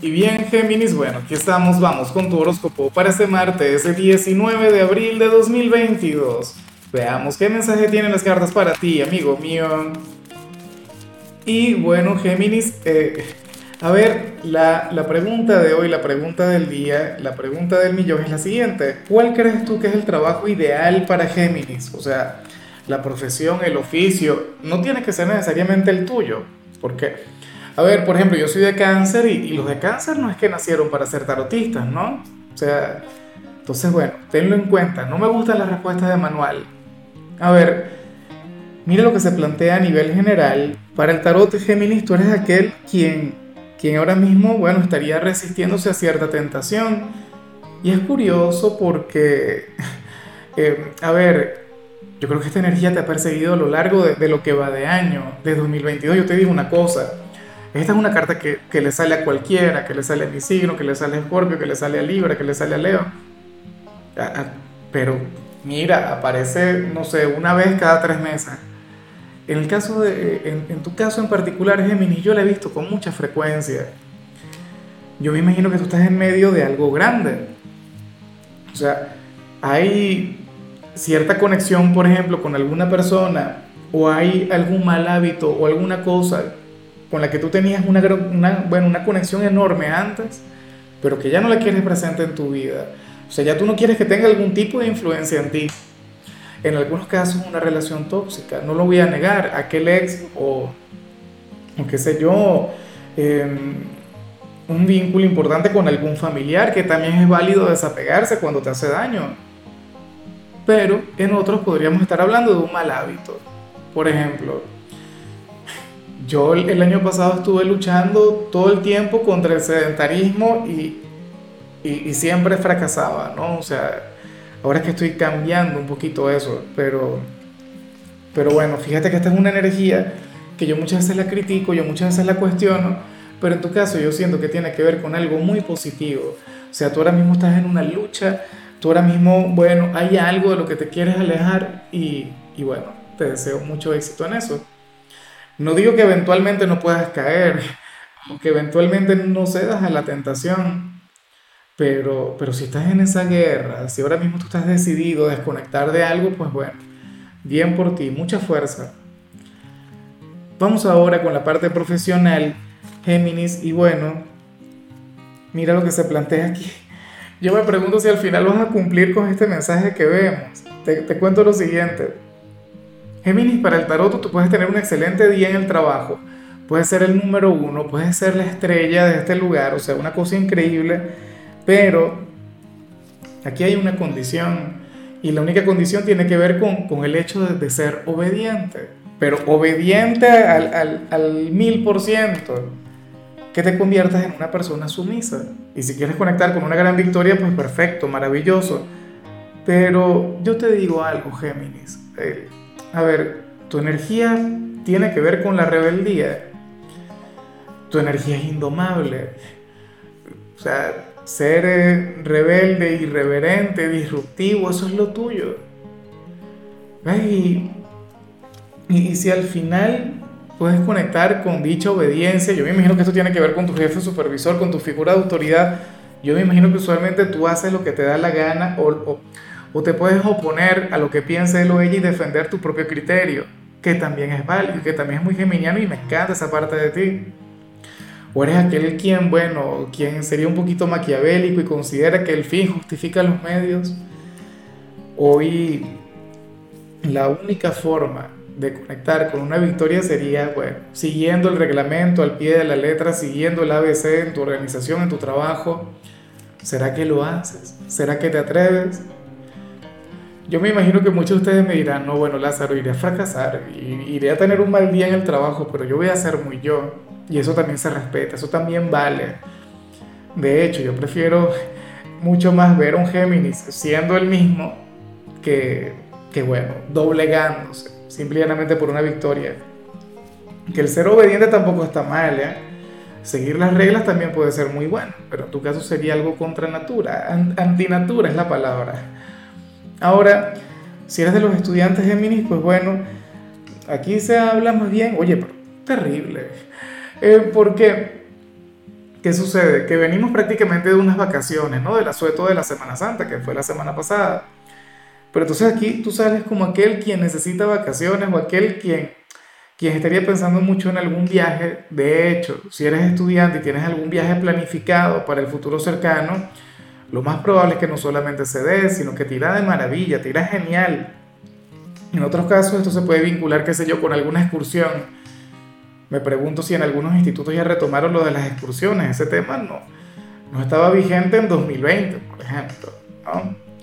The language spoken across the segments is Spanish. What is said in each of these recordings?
Y bien, Géminis, bueno, aquí estamos, vamos con tu horóscopo para este martes, el 19 de abril de 2022. Veamos qué mensaje tienen las cartas para ti, amigo mío. Y bueno, Géminis, eh, a ver, la, la pregunta de hoy, la pregunta del día, la pregunta del millón es la siguiente. ¿Cuál crees tú que es el trabajo ideal para Géminis? O sea, la profesión, el oficio, no tiene que ser necesariamente el tuyo, porque a ver, por ejemplo, yo soy de cáncer y, los de cáncer no es que nacieron para ser tarotistas, ¿no? O sea, entonces, bueno, tenlo en cuenta. No me gustan las respuestas de manual. A ver, mira lo que se plantea a nivel general. Para el tarot de Géminis, tú eres aquel quien, quien ahora mismo, bueno, estaría resistiéndose a cierta tentación. Y es curioso porque, eh, a ver, yo creo que esta energía te ha perseguido a lo largo de, de lo que va de año, de 2022. Yo te digo una cosa esta es una carta que, que, le sale a cualquiera, que le sale a mi signo, que le sale a Scorpio, que le sale a Libra, que le sale a Leo. Pero mira, aparece, no sé, una vez cada tres meses. En el caso de, en, en tu caso en particular, Géminis, yo la he visto con mucha frecuencia. Yo me imagino que tú estás en medio de algo grande. O sea, hay cierta conexión, por ejemplo, con alguna persona, o hay algún mal hábito o alguna cosa con la que tú tenías una, bueno, una conexión enorme antes, pero que ya no la quieres presente en tu vida. O sea, ya tú no quieres que tenga algún tipo de influencia en ti. En algunos casos una relación tóxica, no lo voy a negar, aquel ex o, o qué sé yo, em, un vínculo importante con algún familiar que también es válido desapegarse cuando te hace daño. Pero en otros podríamos estar hablando de un mal hábito. Por ejemplo, yo el año pasado estuve luchando todo el tiempo contra el sedentarismo y, y, siempre fracasaba, ¿no? O sea, ahora es que estoy cambiando un poquito eso, pero, pero bueno, fíjate que esta es una energía que yo muchas veces la critico, yo muchas veces la cuestiono, pero en tu caso yo siento que tiene que ver con algo muy positivo. O sea, tú ahora mismo estás en una lucha, tú ahora mismo, bueno, hay algo de lo que te quieres alejar y, y bueno, te deseo mucho éxito en eso. No digo que eventualmente no puedas caer, o que eventualmente no cedas a la tentación, pero, pero si estás en esa guerra, si ahora mismo tú estás decidido a desconectar de algo, pues bueno, bien por ti, mucha fuerza. Vamos ahora con la parte profesional, Géminis, y bueno, mira lo que se plantea aquí. Yo me pregunto si al final vas a cumplir con este mensaje que vemos. Te, te cuento lo siguiente. Géminis, para el tarot tú puedes tener un excelente día en el trabajo, puedes ser el número uno, puedes ser la estrella de este lugar, o sea, una cosa increíble, pero aquí hay una condición y la única condición tiene que ver con, el hecho de, ser obediente, pero obediente al mil por ciento, que te conviertas en una persona sumisa. Y si quieres conectar con una gran victoria, pues perfecto, maravilloso. Pero yo te digo algo, Géminis. Eh, a ver, tu energía tiene que ver con la rebeldía. Tu energía es indomable. O sea, ser rebelde, irreverente, disruptivo, eso es lo tuyo. Y, y, si al final puedes conectar con dicha obediencia, yo me imagino que esto tiene que ver con tu jefe supervisor, con tu figura de autoridad. Yo me imagino que usualmente tú haces lo que te da la gana o te puedes oponer a lo que piense él o ella y defender tu propio criterio, que también es válido, que también es muy geminiano y me encanta esa parte de ti. O eres aquel quien, bueno, quien sería un poquito maquiavélico y considera que el fin justifica los medios. Hoy la única forma de conectar con una victoria sería, bueno, siguiendo el reglamento al pie de la letra, siguiendo el ABC en tu organización, en tu trabajo. ¿Será que lo haces? ¿Será que te atreves? Yo me imagino que muchos de ustedes me dirán, no, bueno, Lázaro, iré a fracasar, iré a tener un mal día en el trabajo, pero yo voy a ser muy yo. Y eso también se respeta, eso también vale. De hecho, yo prefiero mucho más ver a un Géminis siendo el mismo que, que bueno, doblegándose, simplemente por una victoria. Que el ser obediente tampoco está mal, ¿eh? Seguir las reglas también puede ser muy bueno, pero en tu caso sería algo contra natura, antinatura es la palabra. Ahora, si eres de los estudiantes Géminis, pues bueno, aquí se habla más bien, oye, pero terrible. Eh, porque ¿qué sucede? Que venimos prácticamente de unas vacaciones, ¿no? Del asueto de la Semana Santa, que fue la semana pasada. Pero entonces aquí tú sales como aquel quien necesita vacaciones o aquel quien, quien estaría pensando mucho en algún viaje. De hecho, si eres estudiante y tienes algún viaje planificado para el futuro cercano, lo más probable es que no solamente se dé, sino que tira de maravilla, tira genial. En otros casos esto se puede vincular, qué sé yo, con alguna excursión. Me pregunto si en algunos institutos ya retomaron lo de las excursiones. Ese tema no, no estaba vigente en 2020, por ejemplo.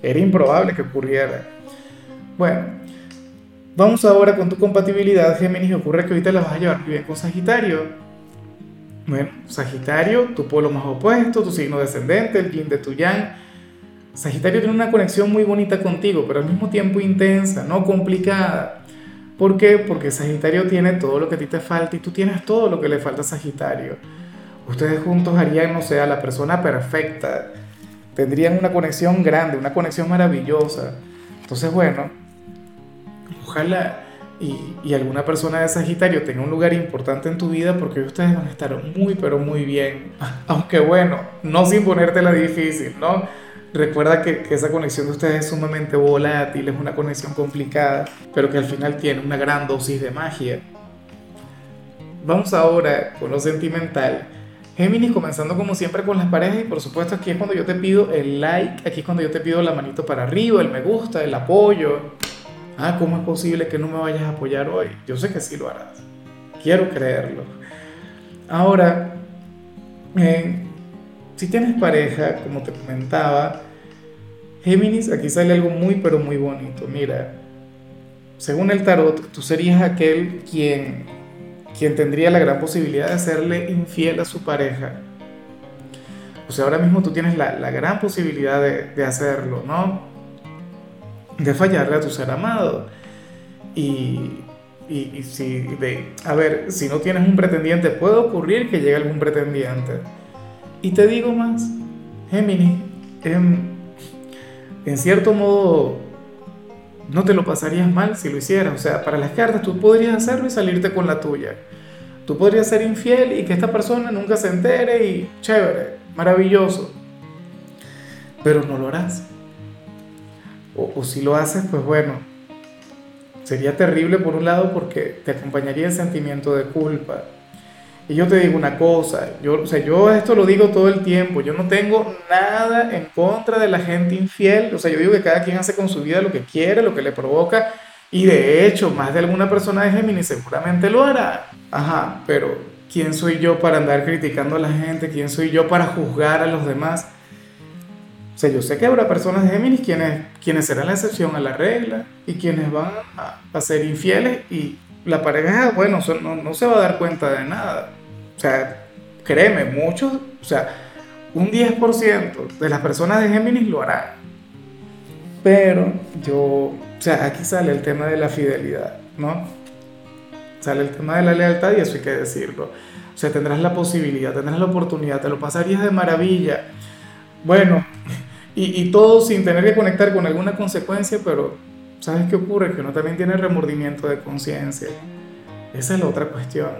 Era improbable que ocurriera. Bueno, vamos ahora con tu compatibilidad, Géminis. Ocurre que ahorita la vas a llevar bien con Sagitario. Bueno, Sagitario, tu polo más opuesto, tu signo descendente, el yin de tu yang. Sagitario tiene una conexión muy bonita contigo, pero al mismo tiempo intensa, no complicada. ¿Por qué? Porque Sagitario tiene todo lo que a ti te falta y tú tienes todo lo que le falta a Sagitario. Ustedes juntos harían, no sé, a la persona perfecta. Tendrían una conexión grande, una conexión maravillosa. Entonces, bueno, ojalá y, alguna persona de Sagitario tenga un lugar importante en tu vida porque ustedes van a estar muy, pero muy bien. Aunque bueno, no sin ponértela difícil, ¿no? Recuerda que, que, esa conexión de ustedes es sumamente volátil, es una conexión complicada, pero que al final tiene una gran dosis de magia. Vamos ahora con lo sentimental. Géminis, comenzando como siempre con las parejas y por supuesto aquí es cuando yo te pido el like, aquí es cuando yo te pido la manito para arriba, el me gusta, el apoyo, ah, ¿cómo es posible que no me vayas a apoyar hoy? Yo sé que sí lo harás. Quiero creerlo. Ahora, eh, si tienes pareja, como te comentaba, Géminis, aquí sale algo muy, pero muy bonito. Mira, según el tarot, tú serías aquel quien, quien tendría la gran posibilidad de serle infiel a su pareja. O sea, ahora mismo tú tienes la, la gran posibilidad de, de hacerlo, ¿no? De fallarle a tu ser amado. Y, y, si, de, a ver, si no tienes un pretendiente, puede ocurrir que llegue algún pretendiente. Y te digo más, Géminis, en, en cierto modo, no te lo pasarías mal si lo hicieras. O sea, para las cartas tú podrías hacerlo y salirte con la tuya. Tú podrías ser infiel y que esta persona nunca se entere y chévere, maravilloso. Pero no lo harás o, si lo haces, pues bueno, sería terrible por un lado porque te acompañaría el sentimiento de culpa. Y yo te digo una cosa, yo, o sea, yo esto lo digo todo el tiempo, yo no tengo nada en contra de la gente infiel, o sea, yo digo que cada quien hace con su vida lo que quiere, lo que le provoca, y de hecho, más de alguna persona de Géminis seguramente lo hará. Ajá, pero ¿quién soy yo para andar criticando a la gente? ¿Quién soy yo para juzgar a los demás? O sea, yo sé que habrá personas de Géminis quienes, quienes serán la excepción a la regla y quienes van a, ser infieles y la pareja, bueno, no, no, se va a dar cuenta de nada. O sea, créeme, muchos, o sea, un 10% de las personas de Géminis lo harán. Pero yo, o sea, aquí sale el tema de la fidelidad, ¿no? Sale el tema de la lealtad y eso hay que decirlo. O sea, tendrás la posibilidad, tendrás la oportunidad, te lo pasarías de maravilla. Bueno, y, todo sin tener que conectar con alguna consecuencia, pero ¿sabes qué ocurre? Que uno también tiene remordimiento de conciencia. Esa es la otra cuestión.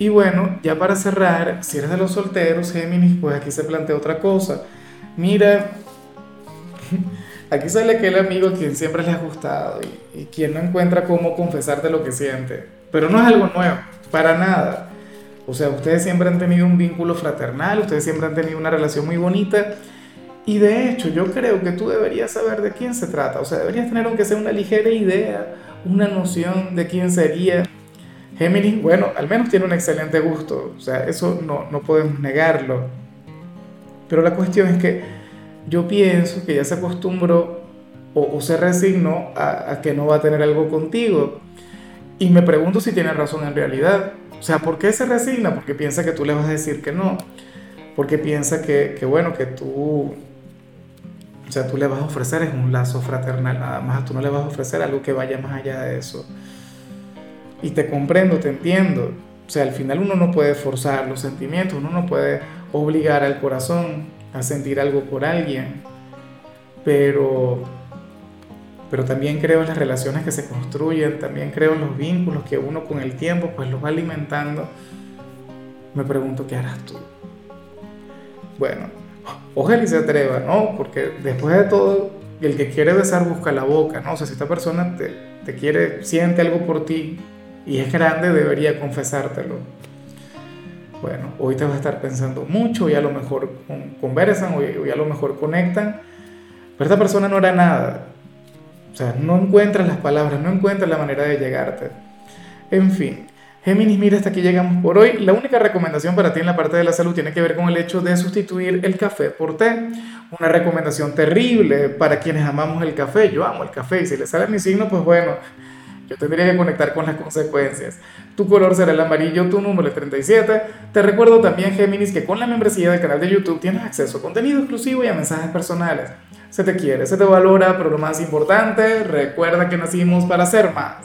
Y bueno, ya para cerrar, si eres de los solteros, Géminis, pues aquí se plantea otra cosa. Mira, aquí sale aquel amigo a quien siempre le ha gustado y, y quien no encuentra cómo confesarte lo que siente. Pero no es algo nuevo, para nada. O sea, ustedes siempre han tenido un vínculo fraternal, ustedes siempre han tenido una relación muy bonita y de hecho, yo creo que tú deberías saber de quién se trata, o sea, deberías tener aunque sea una ligera idea, una noción de quién sería. Géminis, bueno, al menos tiene un excelente gusto, o sea, eso no, no podemos negarlo. Pero la cuestión es que yo pienso que ya se acostumbró o, se resignó a, a, que no va a tener algo contigo. Y me pregunto si tiene razón en realidad. O sea, ¿por qué se resigna? Porque piensa que tú le vas a decir que no. Porque piensa que, que bueno, que tú o sea, tú le vas a ofrecer es un lazo fraternal nada más, tú no le vas a ofrecer algo que vaya más allá de eso. Y te comprendo, te entiendo. O sea, al final uno no puede forzar los sentimientos, uno no puede obligar al corazón a sentir algo por alguien. Pero, pero también creo en las relaciones que se construyen, también creo en los vínculos que uno con el tiempo pues los va alimentando. Me pregunto, ¿qué harás tú? bueno, ojalá y se atreva, ¿no? Porque después de todo, el que quiere besar busca la boca, ¿no? O sea, si esta persona te, te quiere, siente algo por ti y es grande, debería confesártelo. Bueno, hoy te vas a estar pensando mucho y a lo mejor conversan o a lo mejor conectan, pero esta persona no hará nada. O sea, no encuentra las palabras, no encuentra la manera de llegarte. En fin, Géminis, mira, hasta aquí llegamos por hoy. La única recomendación para ti en la parte de la salud tiene que ver con el hecho de sustituir el café por té. Una recomendación terrible para quienes amamos el café. Yo amo el café y si le sale mi signo, pues bueno, yo tendría que conectar con las consecuencias. Tu color será el amarillo, tu número es 37. Te recuerdo también, Géminis, que con la membresía del canal de YouTube tienes acceso a contenido exclusivo y a mensajes personales. Se te quiere, se te valora, pero lo más importante, recuerda que nacimos para ser más.